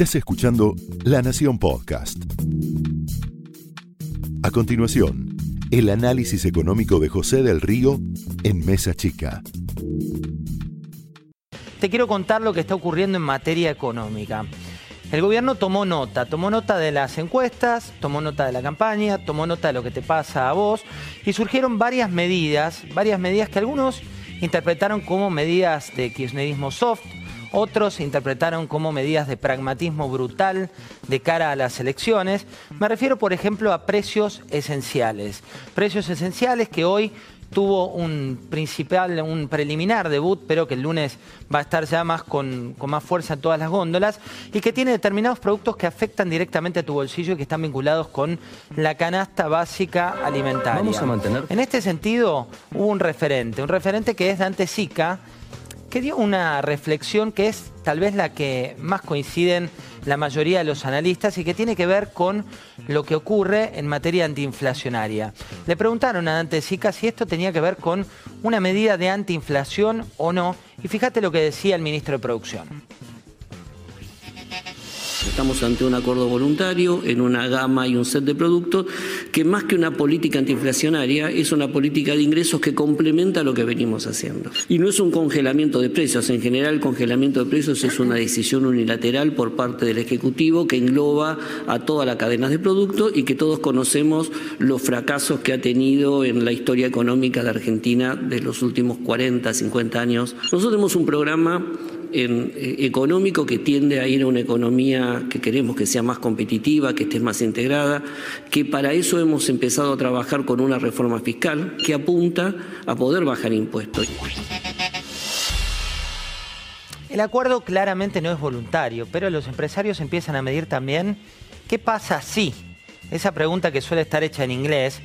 Estás escuchando La Nación Podcast. A continuación, el análisis económico de José del Río en Mesa Chica. Te quiero contar lo que está ocurriendo en materia económica. El gobierno tomó nota, tomó nota de las encuestas, tomó nota de la campaña, tomó nota de lo que te pasa a vos y surgieron varias medidas, varias medidas que algunos interpretaron como medidas de kirchnerismo soft, otros interpretaron como medidas de pragmatismo brutal de cara a las elecciones. Me refiero, por ejemplo, a precios esenciales. Precios esenciales que hoy tuvo un principal, un preliminar debut, pero que el lunes va a estar ya más con, más fuerza en todas las góndolas, y que tiene determinados productos que afectan directamente a tu bolsillo y que están vinculados con la canasta básica alimentaria. Vamos a mantener. En este sentido, hubo un referente, un referente que es Dante Sica, que dio una reflexión que es tal vez la que más coinciden la mayoría de los analistas y que tiene que ver con lo que ocurre en materia antiinflacionaria. Le preguntaron a Dante Sica si esto tenía que ver con una medida de antiinflación o no, y fíjate lo que decía el ministro de Producción. Estamos ante un acuerdo voluntario en una gama y un set de productos que más que una política antiinflacionaria es una política de ingresos que complementa lo que venimos haciendo. Y no es un congelamiento de precios, en general el congelamiento de precios es una decisión unilateral por parte del Ejecutivo que engloba a toda la cadena de productos y que todos conocemos los fracasos que ha tenido en la historia económica de Argentina de los últimos 40, 50 años. Nosotros tenemos un programa eh, económico que tiende a ir a una economía que queremos que sea más competitiva, que esté más integrada, que para eso hemos empezado a trabajar con una reforma fiscal que apunta a poder bajar impuestos. El acuerdo claramente no es voluntario, pero los empresarios empiezan a medir también qué pasa si, esa pregunta que suele estar hecha en inglés,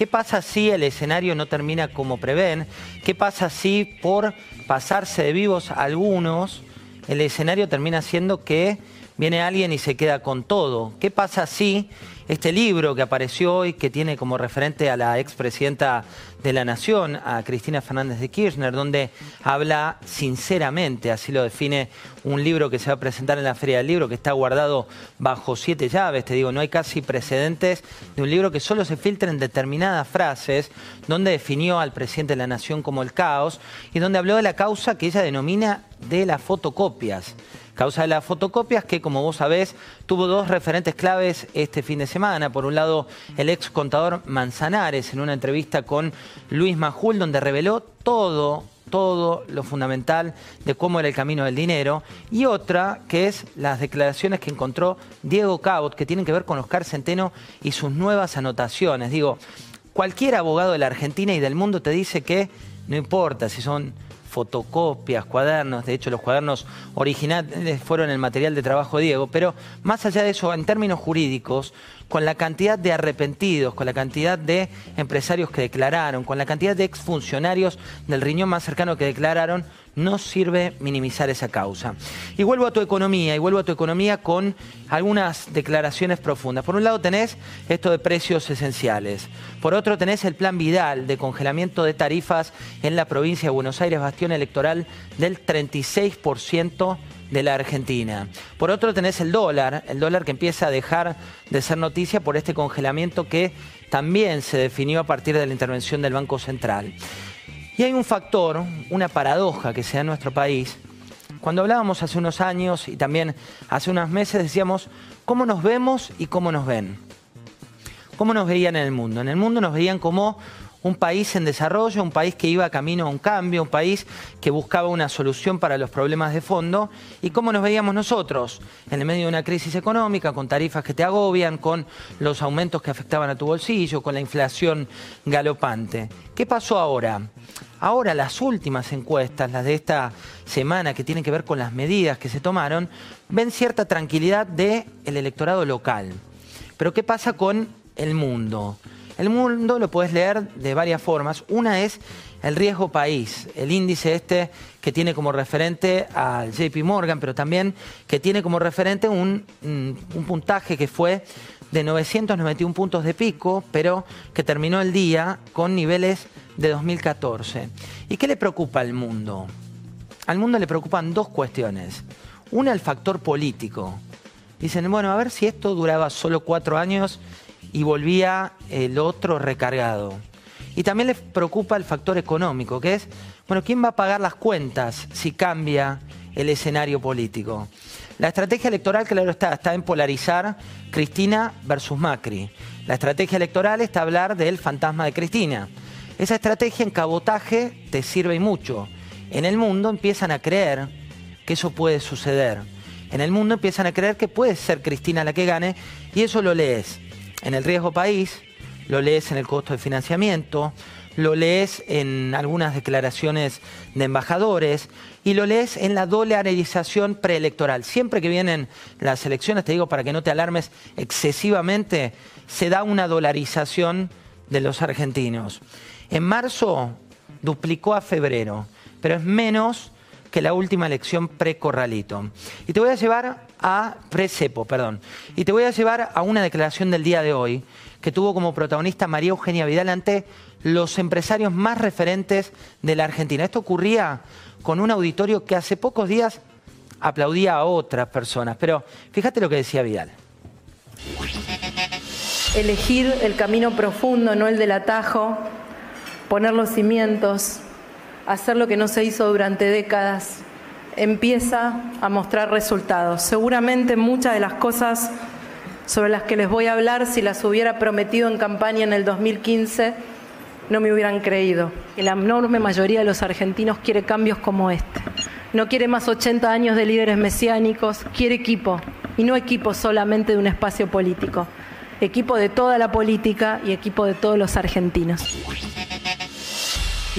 ¿Qué pasa si el escenario no termina como prevén? ¿Qué pasa si por pasarse de vivos algunos, el escenario termina siendo que viene alguien y se queda con todo? ¿Qué pasa si este libro que apareció hoy, que tiene como referente a la expresidenta de la Nación, a Cristina Fernández de Kirchner, donde habla sinceramente, así lo define un libro que se va a presentar en la Feria del Libro, que está guardado bajo siete llaves, te digo, no hay casi precedentes de un libro que solo se filtra en determinadas frases, donde definió al presidente de la Nación como el caos y donde habló de la causa que ella denomina de las fotocopias causa de las fotocopias que, como vos sabés, tuvo dos referentes claves este fin de semana. Por un lado, el ex contador Manzanares en una entrevista con Luis Majul, donde reveló todo todo lo fundamental de cómo era el camino del dinero, y otra que es las declaraciones que encontró Diego Cabot, que tienen que ver con Oscar Centeno y sus nuevas anotaciones. Digo, cualquier abogado de la Argentina y del mundo te dice que no importa si son fotocopias, cuadernos, de hecho los cuadernos originales fueron el material de trabajo de Diego, pero más allá de eso, en términos jurídicos, con la cantidad de arrepentidos, con la cantidad de empresarios que declararon, con la cantidad de exfuncionarios del riñón más cercano que declararon, no sirve minimizar esa causa. Y vuelvo a tu economía, y vuelvo a tu economía con algunas declaraciones profundas. Por un lado tenés esto de precios esenciales. Por otro tenés el plan Vidal de congelamiento de tarifas en la provincia de Buenos Aires, bastión electoral del 36% de la Argentina. Por otro tenés el dólar, el dólar que empieza a dejar de ser noticia por este congelamiento que también se definió a partir de la intervención del Banco Central. Y hay un factor, una paradoja que se da en nuestro país. Cuando hablábamos hace unos años y también hace unos meses decíamos cómo nos vemos y cómo nos ven. ¿Cómo nos veían en el mundo? En el mundo nos veían como un país en desarrollo, un país que iba camino a un cambio, un país que buscaba una solución para los problemas de fondo. ¿Y cómo nos veíamos nosotros? En el medio de una crisis económica, con tarifas que te agobian, con los aumentos que afectaban a tu bolsillo, con la inflación galopante. ¿Qué pasó ahora? Ahora las últimas encuestas, las de esta semana que tienen que ver con las medidas que se tomaron, ven cierta tranquilidad del electorado local. Pero ¿qué pasa con el mundo? El mundo lo puedes leer de varias formas. Una es el riesgo país, el índice este que tiene como referente al JP Morgan, pero también que tiene como referente un, mm, un puntaje que fue de 991 puntos de pico, pero que terminó el día con niveles de 2014. ¿Y qué le preocupa al mundo? Al mundo le preocupan dos cuestiones. Una, el factor político. Dicen, bueno, a ver si esto duraba solo cuatro años y volvía el otro recargado. Y también les preocupa el factor económico, que es, bueno, ¿quién va a pagar las cuentas si cambia el escenario político? La estrategia electoral, claro está, está en polarizar Cristina versus Macri. La estrategia electoral está hablar del fantasma de Cristina. Esa estrategia en cabotaje te sirve mucho. En el mundo empiezan a creer que eso puede suceder. En el mundo empiezan a creer que puede ser Cristina la que gane y eso lo lees en el riesgo país, lo lees en el costo de financiamiento, lo lees en algunas declaraciones de embajadores y lo lees en la dolarización preelectoral. Siempre que vienen las elecciones, te digo para que no te alarmes excesivamente, se da una dolarización de los argentinos. En marzo duplicó a febrero, pero es menos que la última elección pre-corralito. Y te voy a llevar a pre-cepo, perdón. Y te voy a llevar a una declaración del día de hoy que tuvo como protagonista María Eugenia Vidal ante los empresarios más referentes de la Argentina. Esto ocurría con un auditorio que hace pocos días aplaudía a otras personas, pero fíjate lo que decía Vidal. Elegir el camino profundo, no el del atajo, poner los cimientos, hacer lo que no se hizo durante décadas, empieza a mostrar resultados. Seguramente muchas de las cosas sobre las que les voy a hablar, si las hubiera prometido en campaña en el 2015, no me hubieran creído. La enorme mayoría de los argentinos quiere cambios como este. No quiere más 80 años de líderes mesiánicos, quiere equipo, y no equipo solamente de un espacio político, equipo de toda la política y equipo de todos los argentinos.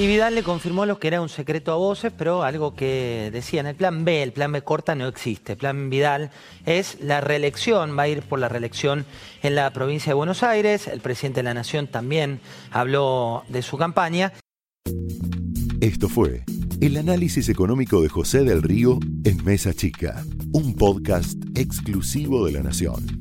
Y Vidal le confirmó lo que era un secreto a voces, pero algo que decía en el plan B, el plan B corta no existe. El plan Vidal es la reelección, va a ir por la reelección en la provincia de Buenos Aires. El presidente de la Nación también habló de su campaña. Esto fue el análisis económico de José del Río en Mesa Chica, un podcast exclusivo de la Nación.